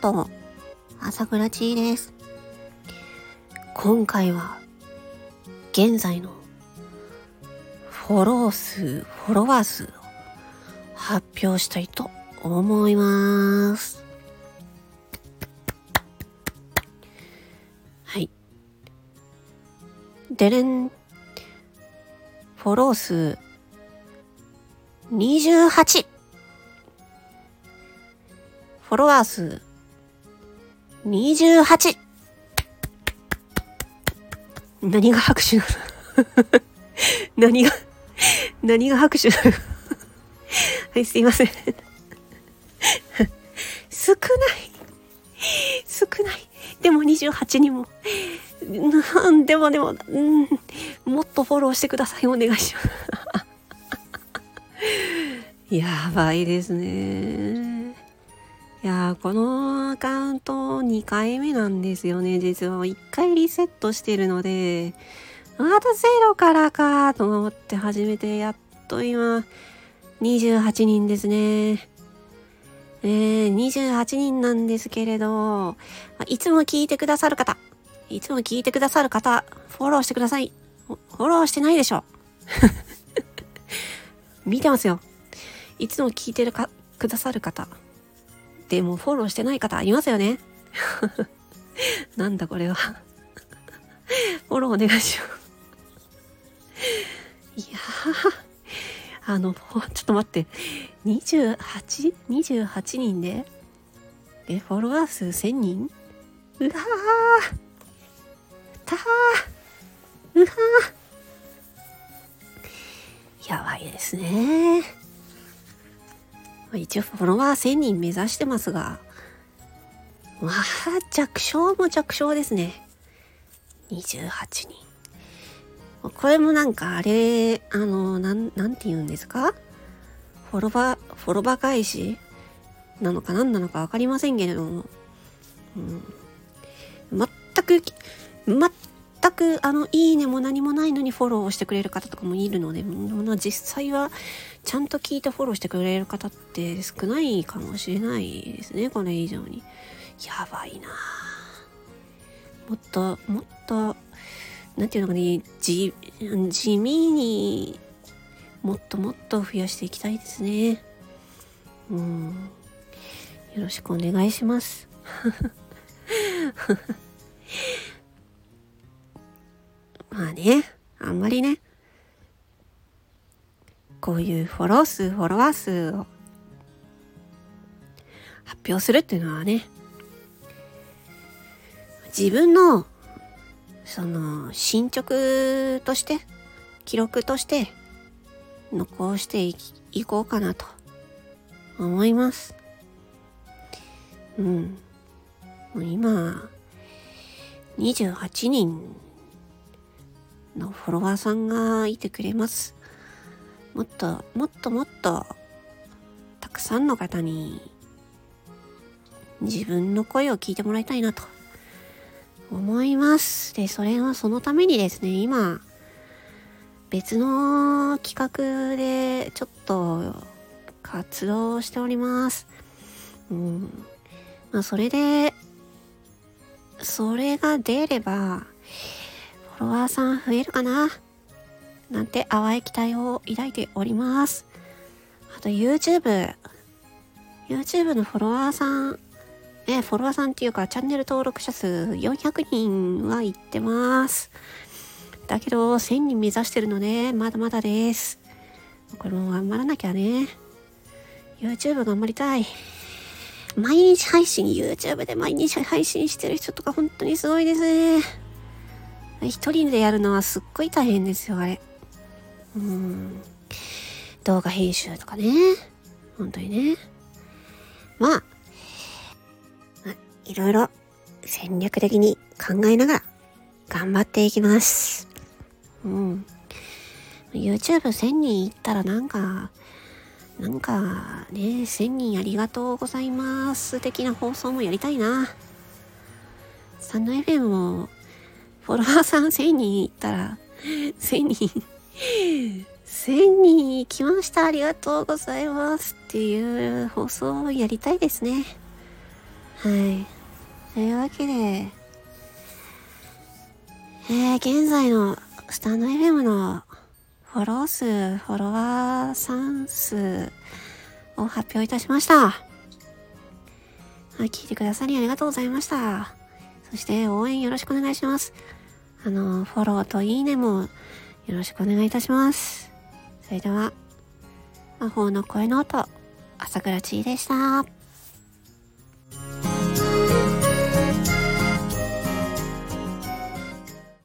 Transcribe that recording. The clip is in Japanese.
こと朝倉千恵です。今回は現在のフォロー数フォロワー数を発表したいと思います。はい。でれんフォロー数28フォロワー数28何が拍手なの？何が、何が拍手なの？はい、すいません。少ない。少ない。でも28人も。でもでも、うん、もっとフォローしてください。お願いします。やばいですね。いやこのアカウント2回目なんですよね。実は1回リセットしてるので、またゼロからかと思って始めて、やっと今、28人ですね。えー、28人なんですけれど、いつも聞いてくださる方、いつも聞いてくださる方、フォローしてください。フォローしてないでしょ。見てますよ。いつも聞いてるか、くださる方。でもフォローしてない方いますよね。なんだこれは。フォローお願いします。いやあの、ちょっと待って。28?28 人でえ、フォロワー数1000人？うわーたーうわーやばいですね。一応フォロワー1000人目指してますが、まあ、弱小も弱小ですね。28人。これもなんかあれ、あの、なん、なんて言うんですか？フォロバ、フォロバ返し？なのか何なのかわかりませんけれども、うん、全く、全全く、あの、いいねも何もないのにフォローをしてくれる方とかもいるので、実際は、ちゃんと聞いてフォローしてくれる方って少ないかもしれないですね、これ以上に。やばいなもっと、もっと、なんていうのかね、地、地味にもっともっと増やしていきたいですね。うん。よろしくお願いします。まあね、あんまりね、こういうフォロー数、フォロワー数を発表するっていうのはね、自分のその進捗として記録として残していいこうかなと思います。うん。もう今、28人のフォロワーさんがいてくれます。もっと、もっともっと、たくさんの方に自分の声を聞いてもらいたいなと思います。で、それはそのためにですね、今、別の企画でちょっと活動しております。うん。まあ、それで、それが出れば、ロワーさん増えるかな？なんて淡い期待を抱いております。あと YouTube。YouTube のフォロワーさんね、フォロワーさんっていうか、チャンネル登録者数400人はいってます。だけど、1000人目指してるので、まだまだです。これも頑張らなきゃね。YouTube 頑張りたい。毎日配信、YouTube で毎日配信してる人とか本当にすごいですね。一人でやるのはすっごい大変ですよ、あれ。うん。動画編集とかね。本当にね。まあ、いろいろ戦略的に考えながら頑張っていきます。うん。YouTube1000 人いったらなんか、なんかね、1000人ありがとうございます的な放送もやりたいな。スタンド FM もフォロワーさん1000人いったら、1000人1000人来ましたありがとうございますっていう放送をやりたいですね。はい。というわけで、えー、現在のスタンド FM のフォロー数、フォロワーさん数を発表いたしました。聞いてくださりありがとうございました。そして応援よろしくお願いします。あの、フォローといいねもよろしくお願いいたします。それでは、魔法の声の音、朝倉千恵でした。